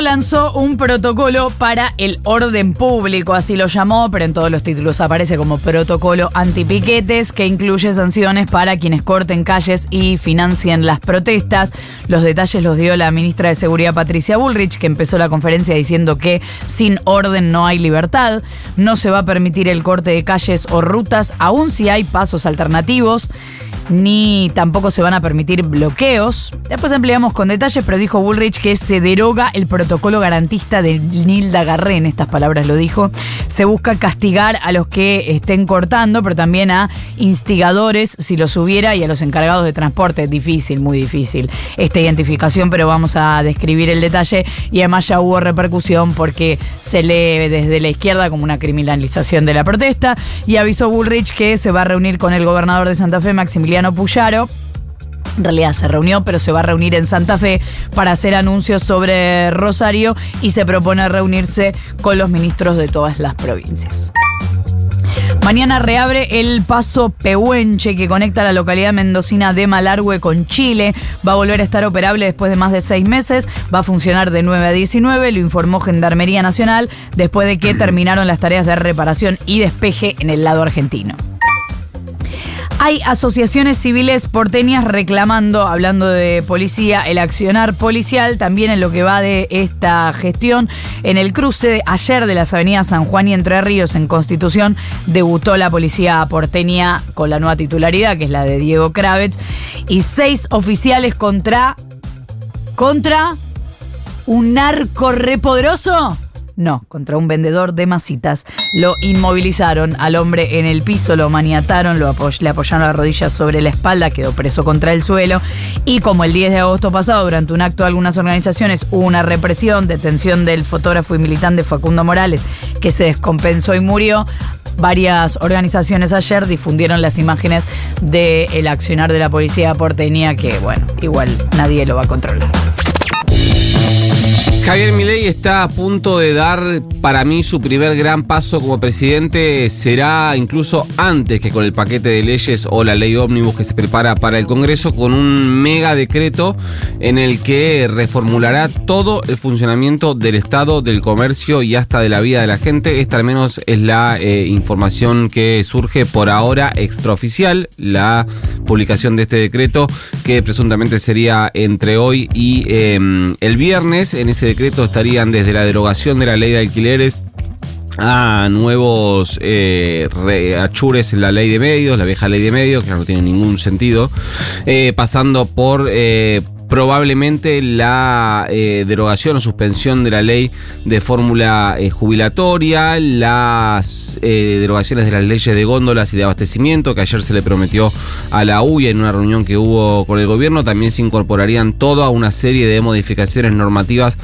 Lanzó un protocolo para el orden público, así lo llamó, pero en todos los títulos aparece como protocolo antipiquetes, que incluye sanciones para quienes corten calles y financien las protestas. Los detalles los dio la ministra de Seguridad Patricia Bullrich, que empezó la conferencia diciendo que sin orden no hay libertad, no se va a permitir el corte de calles o rutas, aun si hay pasos alternativos ni tampoco se van a permitir bloqueos. Después ampliamos con detalles, pero dijo Bullrich que se deroga el protocolo garantista de Nilda en estas palabras lo dijo. Se busca castigar a los que estén cortando, pero también a instigadores, si los hubiera, y a los encargados de transporte. Difícil, muy difícil esta identificación, pero vamos a describir el detalle. Y además ya hubo repercusión porque se lee desde la izquierda como una criminalización de la protesta. Y avisó Bullrich que se va a reunir con el gobernador de Santa Fe, Maximiliano Puyaro. En realidad se reunió, pero se va a reunir en Santa Fe para hacer anuncios sobre Rosario y se propone reunirse con los ministros de todas las provincias. Mañana reabre el paso Pehuenche que conecta la localidad mendocina de Malargüe con Chile. Va a volver a estar operable después de más de seis meses. Va a funcionar de 9 a 19, lo informó Gendarmería Nacional después de que terminaron las tareas de reparación y despeje en el lado argentino. Hay asociaciones civiles porteñas reclamando, hablando de policía, el accionar policial, también en lo que va de esta gestión. En el cruce de ayer de las avenidas San Juan y Entre Ríos en Constitución debutó la policía porteña con la nueva titularidad, que es la de Diego Kravitz, y seis oficiales contra... contra... un narco repoderoso. No, contra un vendedor de masitas. Lo inmovilizaron al hombre en el piso, lo maniataron, lo le apoyaron las rodillas sobre la espalda, quedó preso contra el suelo. Y como el 10 de agosto pasado, durante un acto de algunas organizaciones, hubo una represión, detención del fotógrafo y militante Facundo Morales, que se descompensó y murió, varias organizaciones ayer difundieron las imágenes del accionar de la policía porteña, que bueno, igual nadie lo va a controlar. Javier Milei está a punto de dar para mí su primer gran paso como presidente. Será incluso antes que con el paquete de leyes o la ley ómnibus que se prepara para el Congreso con un mega decreto en el que reformulará todo el funcionamiento del Estado, del comercio y hasta de la vida de la gente. Esta al menos es la eh, información que surge por ahora extraoficial, la publicación de este decreto que presuntamente sería entre hoy y em, el viernes. En ese decreto estarían desde la derogación de la ley de alquileres a nuevos eh, en la ley de medios, la vieja ley de medios, que no tiene ningún sentido, eh, pasando por eh, probablemente la eh, derogación o suspensión de la ley de fórmula eh, jubilatoria, las eh, derogaciones de las leyes de góndolas y de abastecimiento que ayer se le prometió a la UIA en una reunión que hubo con el gobierno, también se incorporarían toda una serie de modificaciones normativas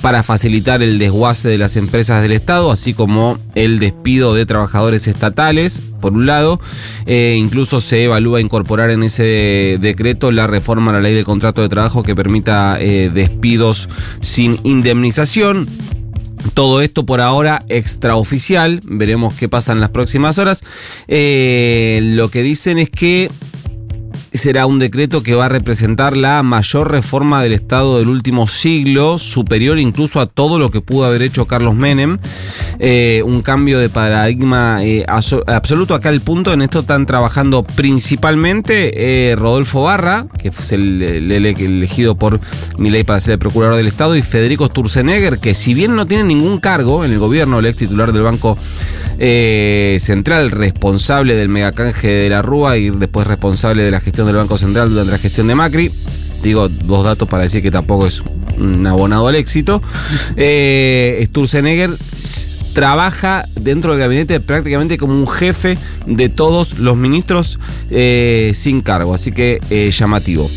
para facilitar el desguace de las empresas del Estado, así como el despido de trabajadores estatales, por un lado. Eh, incluso se evalúa incorporar en ese decreto la reforma a la ley del contrato de trabajo que permita eh, despidos sin indemnización. Todo esto por ahora extraoficial, veremos qué pasa en las próximas horas. Eh, lo que dicen es que será un decreto que va a representar la mayor reforma del Estado del último siglo, superior incluso a todo lo que pudo haber hecho Carlos Menem. Eh, un cambio de paradigma eh, absoluto. Acá el punto, en esto están trabajando principalmente eh, Rodolfo Barra, que fue el, elegido por ley para ser el procurador del Estado, y Federico Sturzenegger, que si bien no tiene ningún cargo en el gobierno, el ex titular del Banco Central, responsable del megacanje de la Rúa y después responsable de la gestión del Banco Central durante la gestión de Macri. Digo dos datos para decir que tampoco es un abonado al éxito. Eh, Sturzenegger trabaja dentro del gabinete prácticamente como un jefe de todos los ministros eh, sin cargo, así que eh, llamativo.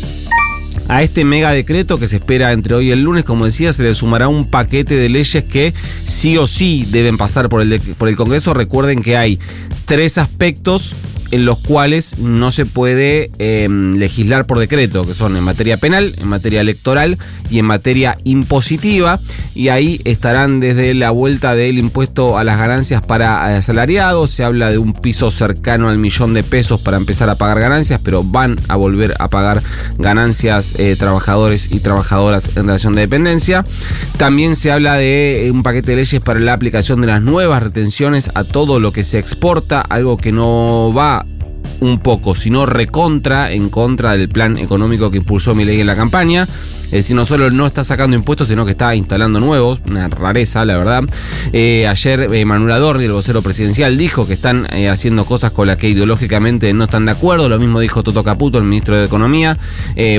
A este mega decreto que se espera entre hoy y el lunes, como decía, se le sumará un paquete de leyes que sí o sí deben pasar por el, por el Congreso. Recuerden que hay tres aspectos en los cuales no se puede eh, legislar por decreto, que son en materia penal, en materia electoral y en materia impositiva. Y ahí estarán desde la vuelta del impuesto a las ganancias para asalariados. Se habla de un piso cercano al millón de pesos para empezar a pagar ganancias, pero van a volver a pagar ganancias eh, trabajadores y trabajadoras en relación de dependencia. También se habla de un paquete de leyes para la aplicación de las nuevas retenciones a todo lo que se exporta, algo que no va un poco, sino recontra en contra del plan económico que impulsó mi ley en la campaña. Es decir, no solo no está sacando impuestos, sino que está instalando nuevos, una rareza, la verdad. Eh, ayer eh, Manuel Adorni, el vocero presidencial, dijo que están eh, haciendo cosas con las que ideológicamente no están de acuerdo. Lo mismo dijo Toto Caputo, el ministro de Economía.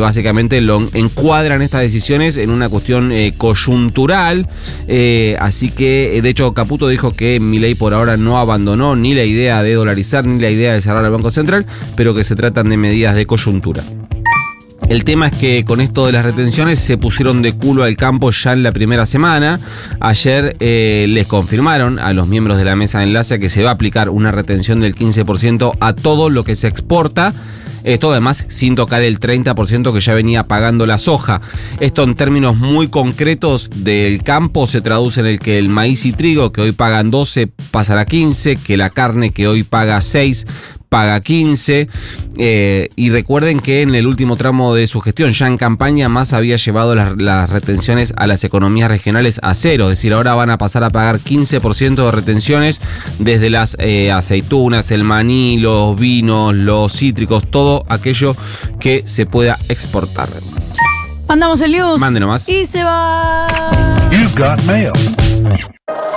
Básicamente lo encuadran estas decisiones en una cuestión coyuntural. Así que, de hecho, Caputo dijo que mi ley por ahora no abandonó ni la idea de dolarizar ni la idea de cerrar el Banco Central, pero que se tratan de medidas de coyuntura. El tema es que con esto de las retenciones se pusieron de culo al campo ya en la primera semana. Ayer eh, les confirmaron a los miembros de la mesa de enlace que se va a aplicar una retención del 15% a todo lo que se exporta. Esto además sin tocar el 30% que ya venía pagando la soja. Esto en términos muy concretos del campo se traduce en el que el maíz y trigo que hoy pagan 12 pasará a 15, que la carne que hoy paga 6 paga 15. Eh, y recuerden que en el último tramo de su gestión, ya en campaña, más había llevado las, las, retenciones a las economías regionales a cero. Es decir, ahora van a pasar a pagar 15% de retenciones desde las eh, aceitunas, el maní, los vinos, los cítricos, todo aquello que se pueda exportar. Mandamos el news. Mande nomás. Y se va. You've got mail.